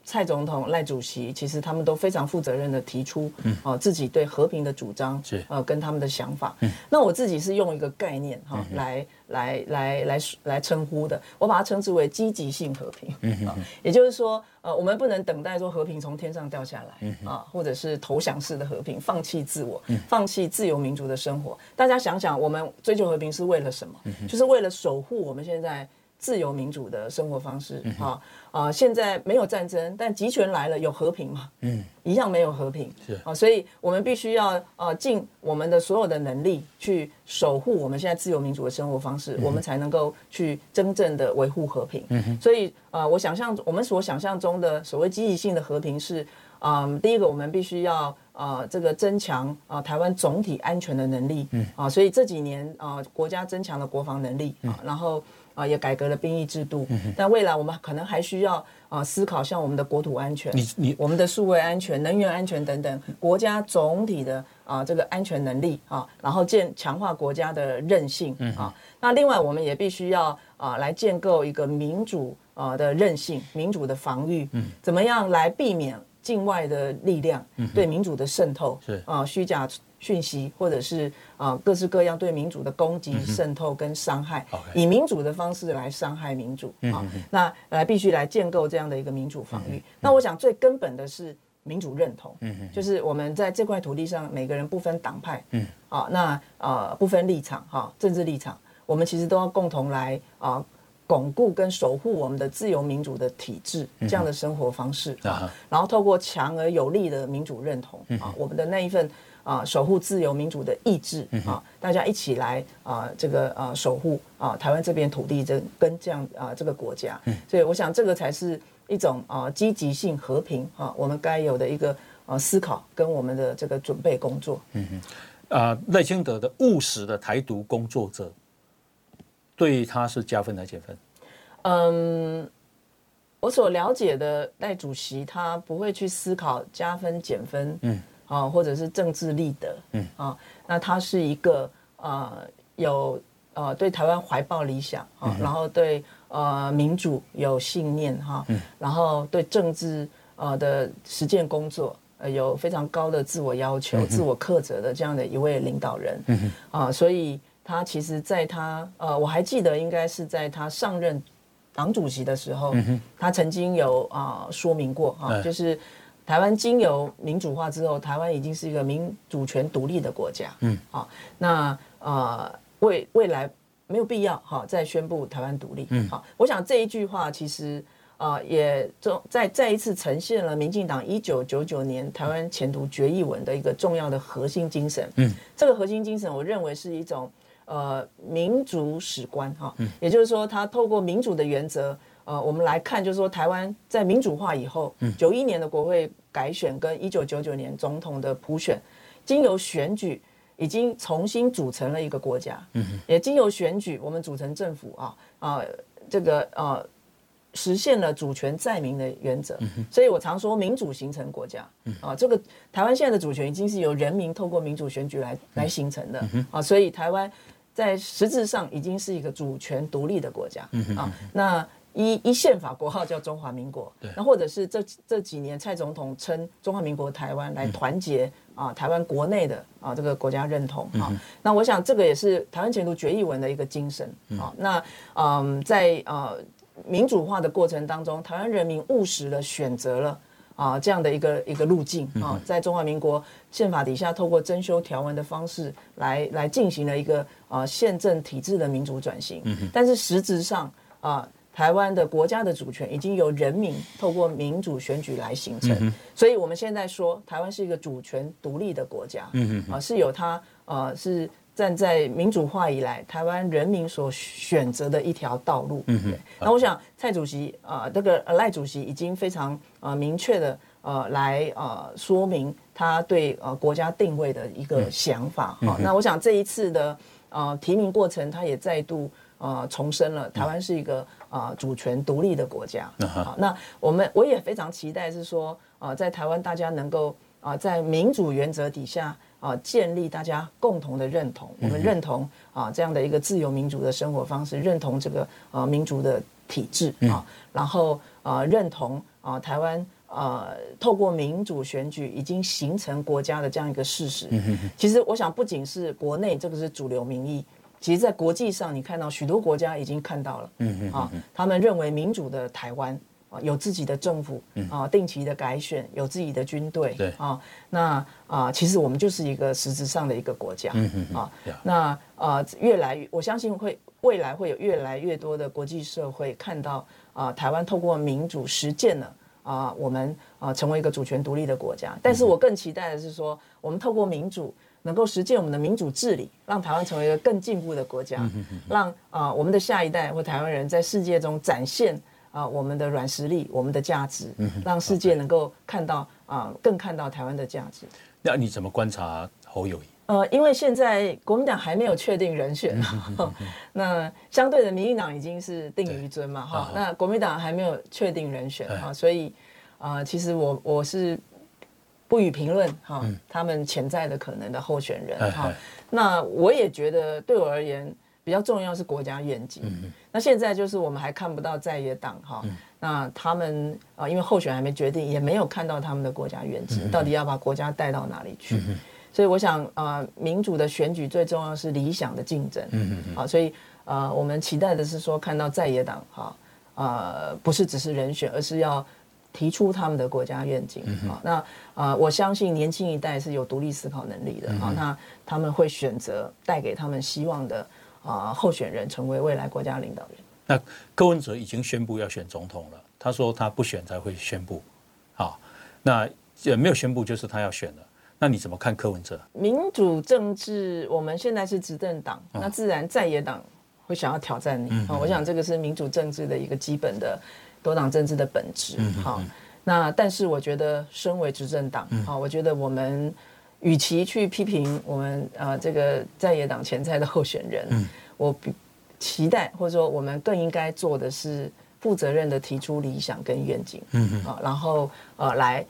蔡总统、赖主席，其实他们都非常负责任的提出，嗯，啊，自己对和平的主张，是，呃，跟他们的想法。嗯，那我自己是用一个概念哈，来来来来来称呼的，我把它称之为积极性和平。嗯，也就是说，呃，我们不能等待说和平从天上掉下来，啊，或者是投降式的和平，放弃自我，放弃自由民主的生活。大家想想，我们追求和平是为了什么？就是为了守护我们现在。自由民主的生活方式，啊啊！现在没有战争，但集权来了，有和平嘛？嗯，一样没有和平。是啊，所以我们必须要啊尽我们的所有的能力去守护我们现在自由民主的生活方式，我们才能够去真正的维护和平。嗯，所以啊，我想象我们所想象中的所谓积极性的和平是啊，第一个我们必须要啊这个增强啊台湾总体安全的能力。嗯啊，所以这几年啊国家增强了国防能力啊，然后。啊，也改革了兵役制度，嗯、但未来我们可能还需要啊思考像我们的国土安全，你你我们的数位安全、能源安全等等，国家总体的啊这个安全能力啊，然后建强化国家的韧性啊。嗯、那另外我们也必须要啊来建构一个民主啊的韧性、民主的防御，嗯，怎么样来避免境外的力量对民主的渗透？是、啊虚假。讯息，或者是啊、呃、各式各样对民主的攻击、渗透跟伤害，嗯、以民主的方式来伤害民主、啊，那来必须来建构这样的一个民主防御。嗯、那我想最根本的是民主认同，就是我们在这块土地上每个人不分党派，嗯，啊，那啊、呃、不分立场哈、啊，政治立场，我们其实都要共同来啊巩固跟守护我们的自由民主的体制，这样的生活方式、然后透过强而有力的民主认同、嗯、啊，我们的那一份。啊，守护自由民主的意志啊，大家一起来啊，这个啊，守护啊，台湾这边土地这跟这样啊，这个国家，所以我想这个才是一种啊，积极性和平啊，我们该有的一个啊思考跟我们的这个准备工作。嗯嗯，啊，赖清德的务实的台独工作者，对他是加分还是减分？嗯，我所了解的赖主席，他不会去思考加分减分。嗯。啊，或者是政治立德，嗯。啊，那他是一个呃有呃对台湾怀抱理想啊，嗯、然后对呃民主有信念哈，嗯、然后对政治呃的实践工作呃有非常高的自我要求、嗯、自我苛责的这样的一位领导人，嗯啊，所以他其实在他呃我还记得应该是在他上任党主席的时候，嗯、哼。他曾经有啊、呃、说明过哈，就是。台湾经由民主化之后，台湾已经是一个民主权独立的国家。嗯，好，那呃未未来没有必要哈再宣布台湾独立。嗯，好，我想这一句话其实呃也中再再一次呈现了民进党一九九九年台湾前途决议文的一个重要的核心精神。嗯，这个核心精神我认为是一种呃民主史观哈，嗯，也就是说它透过民主的原则。呃，我们来看，就是说，台湾在民主化以后，九一年的国会改选跟一九九九年总统的普选，经由选举已经重新组成了一个国家，嗯，也经由选举我们组成政府啊啊，这个呃。实现了主权在民的原则，所以我常说民主形成国家啊。这个台湾现在的主权已经是由人民透过民主选举来来形成的啊，所以台湾在实质上已经是一个主权独立的国家啊。那依依宪法国号叫中华民国，那或者是这这几年蔡总统称中华民国台湾来团结啊台湾国内的啊这个国家认同啊。那我想这个也是台湾前途决议文的一个精神啊。那嗯，在呃。民主化的过程当中，台湾人民务实的选择了啊这样的一个一个路径啊，在中华民国宪法底下，透过增修条文的方式来来进行了一个啊宪政体制的民主转型。但是实质上啊，台湾的国家的主权已经由人民透过民主选举来形成，所以我们现在说台湾是一个主权独立的国家，啊是有它呃是。站在民主化以来，台湾人民所选择的一条道路。嗯哼。那我想蔡主席啊、呃，这个赖主席已经非常呃明确的呃来呃说明他对呃国家定位的一个想法。好、嗯，那我想这一次的呃提名过程，他也再度呃重申了台湾是一个啊、呃、主权独立的国家。好，那我们我也非常期待是说啊、呃，在台湾大家能够啊、呃、在民主原则底下。啊，建立大家共同的认同，我们认同啊这样的一个自由民主的生活方式，认同这个呃民主的体制啊，然后啊认同啊台湾啊透过民主选举已经形成国家的这样一个事实。其实我想不仅是国内这个是主流民意，其实在国际上你看到许多国家已经看到了，啊，他们认为民主的台湾啊。有自己的政府啊，定期的改选，有自己的军队，对啊，那啊，其实我们就是一个实质上的一个国家，啊，那啊，越来越，我相信会未来会有越来越多的国际社会看到啊，台湾透过民主实践了啊，我们啊成为一个主权独立的国家。但是我更期待的是说，我们透过民主能够实践我们的民主治理，让台湾成为一个更进步的国家，让啊我们的下一代或台湾人在世界中展现。啊，我们的软实力，我们的价值，让世界能够看到啊，更看到台湾的价值。那你怎么观察侯友谊？呃，因为现在国民党还没有确定人选，那相对的民进党已经是定于尊嘛，哈。那国民党还没有确定人选啊，所以啊，其实我我是不予评论哈，他们潜在的可能的候选人哈。那我也觉得对我而言。比较重要是国家愿景。嗯、那现在就是我们还看不到在野党哈，嗯、那他们啊，因为候选还没决定，也没有看到他们的国家愿景，嗯、到底要把国家带到哪里去？嗯、所以我想啊，民主的选举最重要是理想的竞争。嗯嗯啊，所以啊，我们期待的是说看到在野党哈啊，不是只是人选，而是要提出他们的国家愿景。嗯、那啊，我相信年轻一代是有独立思考能力的啊，嗯、那他们会选择带给他们希望的。啊，候选人成为未来国家领导人。那柯文哲已经宣布要选总统了，他说他不选才会宣布。好，那也没有宣布，就是他要选了。那你怎么看柯文哲？民主政治，我们现在是执政党，那自然在野党会想要挑战你。啊、哦，我想这个是民主政治的一个基本的多党政治的本质。好，那但是我觉得，身为执政党，啊，我觉得我们。与其去批评我们啊、呃、这个在野党潜在的候选人，嗯、我比期待或者说我们更应该做的是负责任的提出理想跟愿景，嗯嗯啊，然后呃来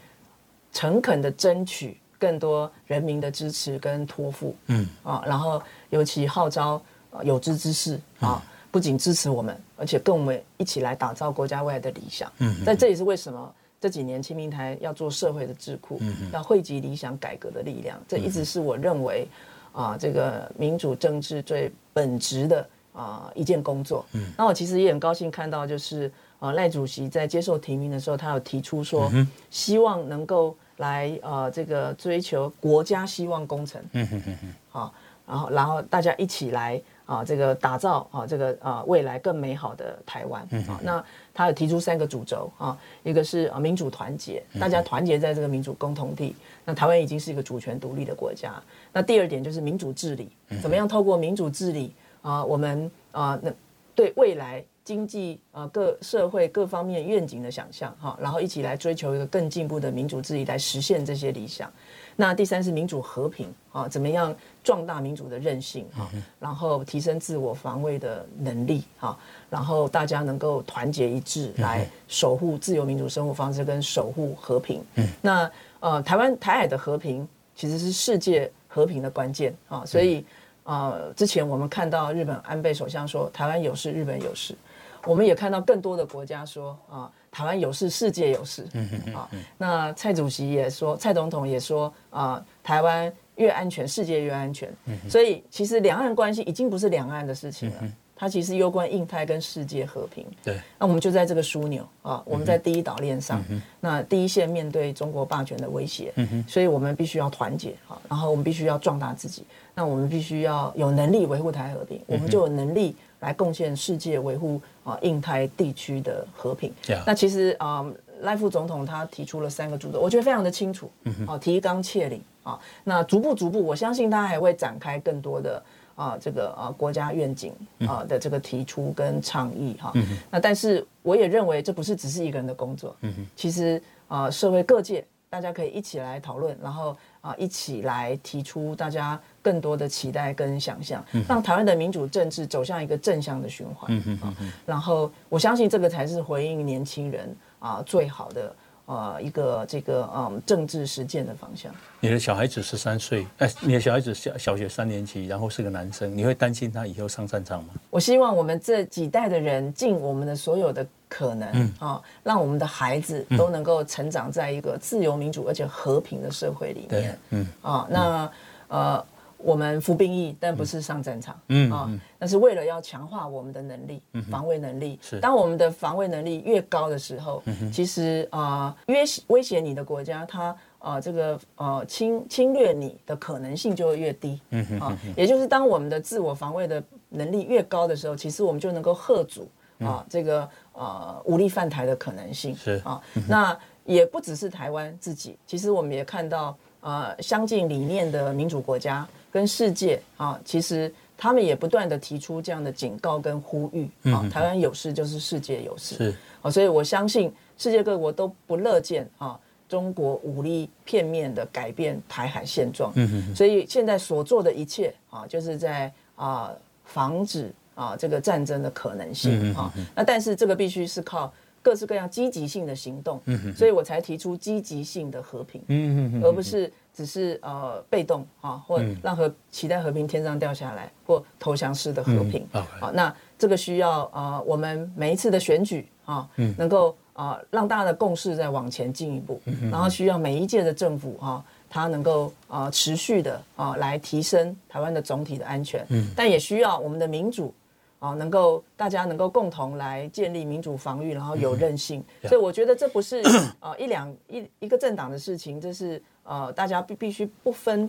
诚恳的争取更多人民的支持跟托付，嗯啊，然后尤其号召有志之士啊，不仅支持我们，而且跟我们一起来打造国家未来的理想，嗯，在这也是为什么。这几年，亲民台要做社会的智库，嗯、要汇集理想改革的力量，这一直是我认为啊，这个民主政治最本质的啊一件工作。嗯、那我其实也很高兴看到，就是啊赖主席在接受提名的时候，他有提出说，嗯、希望能够来啊这个追求国家希望工程。嗯哼哼哼。好，然后然后大家一起来。啊，这个打造啊，这个啊未来更美好的台湾啊，那他有提出三个主轴啊，一个是啊民主团结，大家团结在这个民主共同体，那台湾已经是一个主权独立的国家。那第二点就是民主治理，怎么样透过民主治理啊，我们啊那对未来经济啊各社会各方面愿景的想象哈，然后一起来追求一个更进步的民主治理，来实现这些理想。那第三是民主和平啊，怎么样壮大民主的韧性啊，然后提升自我防卫的能力啊，然后大家能够团结一致来守护自由民主生活方式跟守护和平。那呃，台湾台海的和平其实是世界和平的关键啊，所以啊，之前我们看到日本安倍首相说台湾有事，日本有事。我们也看到更多的国家说啊，台湾有事，世界有事。啊，那蔡主席也说，蔡总统也说啊，台湾越安全，世界越安全。所以其实两岸关系已经不是两岸的事情了，它其实攸关印太跟世界和平。对，那我们就在这个枢纽啊，我们在第一岛链上，那第一线面对中国霸权的威胁，所以我们必须要团结啊，然后我们必须要壮大自己，那我们必须要有能力维护台海和平，我们就有能力。来贡献世界维护啊印太地区的和平。那其实啊赖副总统他提出了三个主轴，我觉得非常的清楚。啊提纲挈领啊，那逐步逐步，我相信他还会展开更多的啊这个啊国家愿景啊的这个提出跟倡议哈。那但是我也认为这不是只是一个人的工作。其实啊社会各界大家可以一起来讨论，然后啊一起来提出大家。更多的期待跟想象，让台湾的民主政治走向一个正向的循环。嗯嗯嗯。然后我相信这个才是回应年轻人啊最好的呃一个这个嗯政治实践的方向。你的小孩子十三岁，哎，你的小孩子小小学三年级，然后是个男生，你会担心他以后上战场吗？我希望我们这几代的人尽我们的所有的可能啊，让我们的孩子都能够成长在一个自由民主而且和平的社会里面。嗯啊，那呃。我们服兵役，但不是上战场，嗯啊，那是为了要强化我们的能力，防卫能力。是，当我们的防卫能力越高的时候，其实啊，威威胁你的国家，它啊这个呃侵侵略你的可能性就会越低，嗯啊，也就是当我们的自我防卫的能力越高的时候，其实我们就能够吓阻啊这个呃武力犯台的可能性。是啊，那也不只是台湾自己，其实我们也看到呃相近理念的民主国家。跟世界啊，其实他们也不断的提出这样的警告跟呼吁啊。台湾有事就是世界有事，是啊，所以我相信世界各国都不乐见啊中国武力片面的改变台海现状。所以现在所做的一切啊，就是在啊防止啊这个战争的可能性啊。那但是这个必须是靠各式各样积极性的行动。所以我才提出积极性的和平。而不是。只是呃被动啊，或让和期待和平天上掉下来，或投降式的和平。好、嗯啊，那这个需要啊、呃，我们每一次的选举啊，嗯、能够啊、呃、让大家的共识再往前进一步，嗯、然后需要每一届的政府啊，它能够啊、呃、持续的啊来提升台湾的总体的安全。嗯，但也需要我们的民主啊，能够大家能够共同来建立民主防御，然后有韧性。嗯、所以我觉得这不是啊、呃、一两一一个政党的事情，这是。呃，大家必必须不分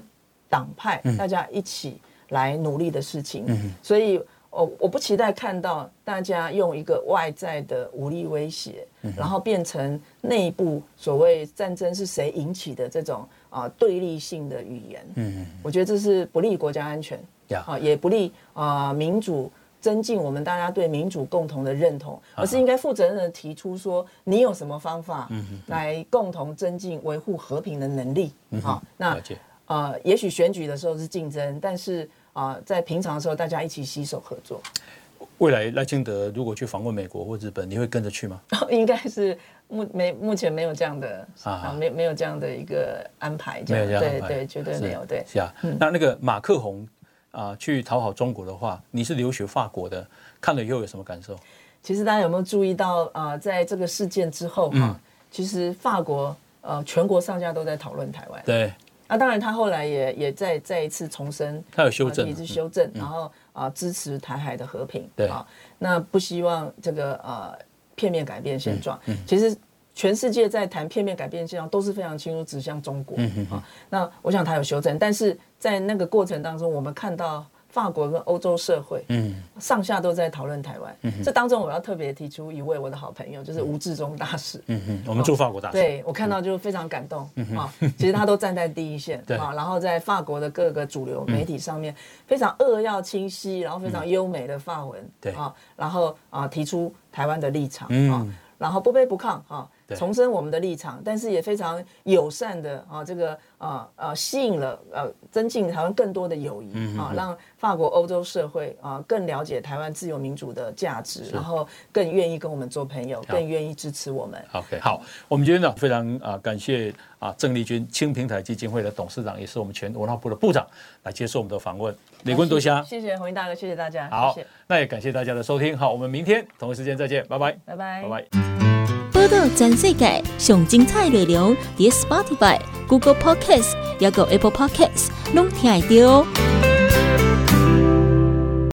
党派，大家一起来努力的事情。嗯、所以，我我不期待看到大家用一个外在的武力威胁，嗯、然后变成内部所谓战争是谁引起的这种啊、呃、对立性的语言。嗯，我觉得这是不利国家安全，啊、呃，也不利啊、呃、民主。增进我们大家对民主共同的认同，而是应该负责任的提出说，你有什么方法来共同增进维护和平的能力？好，那呃，也许选举的时候是竞争，但是啊、呃，在平常的时候，大家一起携手合作。未来赖清德如果去访问美国或日本，你会跟着去吗？应该是目没目前没有这样的啊，没没有这样的一个安排，没有这样对对，绝对没有，对。是啊，那那个马克宏。啊，去讨好中国的话，你是留学法国的，看了以后有什么感受？其实大家有没有注意到啊、呃，在这个事件之后哈，嗯、其实法国呃全国上下都在讨论台湾。对。那、啊、当然，他后来也也再再一次重申，他有修正，一直修正，嗯、然后啊、呃、支持台海的和平。对啊，那不希望这个呃片面改变现状。嗯。嗯其实。全世界在谈片面改变现状都是非常清楚指向中国啊。那我想他有修正，但是在那个过程当中，我们看到法国跟欧洲社会，嗯，上下都在讨论台湾。嗯，这当中我要特别提出一位我的好朋友，就是吴志忠大使。嗯嗯，我们驻法国大使。对，我看到就非常感动啊。其实他都站在第一线，啊，然后在法国的各个主流媒体上面，非常扼要清晰，然后非常优美的法文，对啊，然后啊提出台湾的立场啊，然后不卑不亢啊。重申我们的立场，但是也非常友善的啊，这个啊啊吸引了呃增进台湾更多的友谊啊，让法国欧洲社会啊更了解台湾自由民主的价值，然后更愿意跟我们做朋友，更愿意支持我们。OK，好，我们今天呢非常啊感谢啊郑丽君青平台基金会的董事长，也是我们全文化部的部长来接受我们的访问。李坤多香，谢谢红英大哥，谢谢大家。好，谢谢那也感谢大家的收听。好，我们明天同一时间再见，拜拜，拜拜，拜拜。报道全世界上精彩内容，伫 Spotify、Google Podcasts，还有 Apple Podcasts，拢听得到。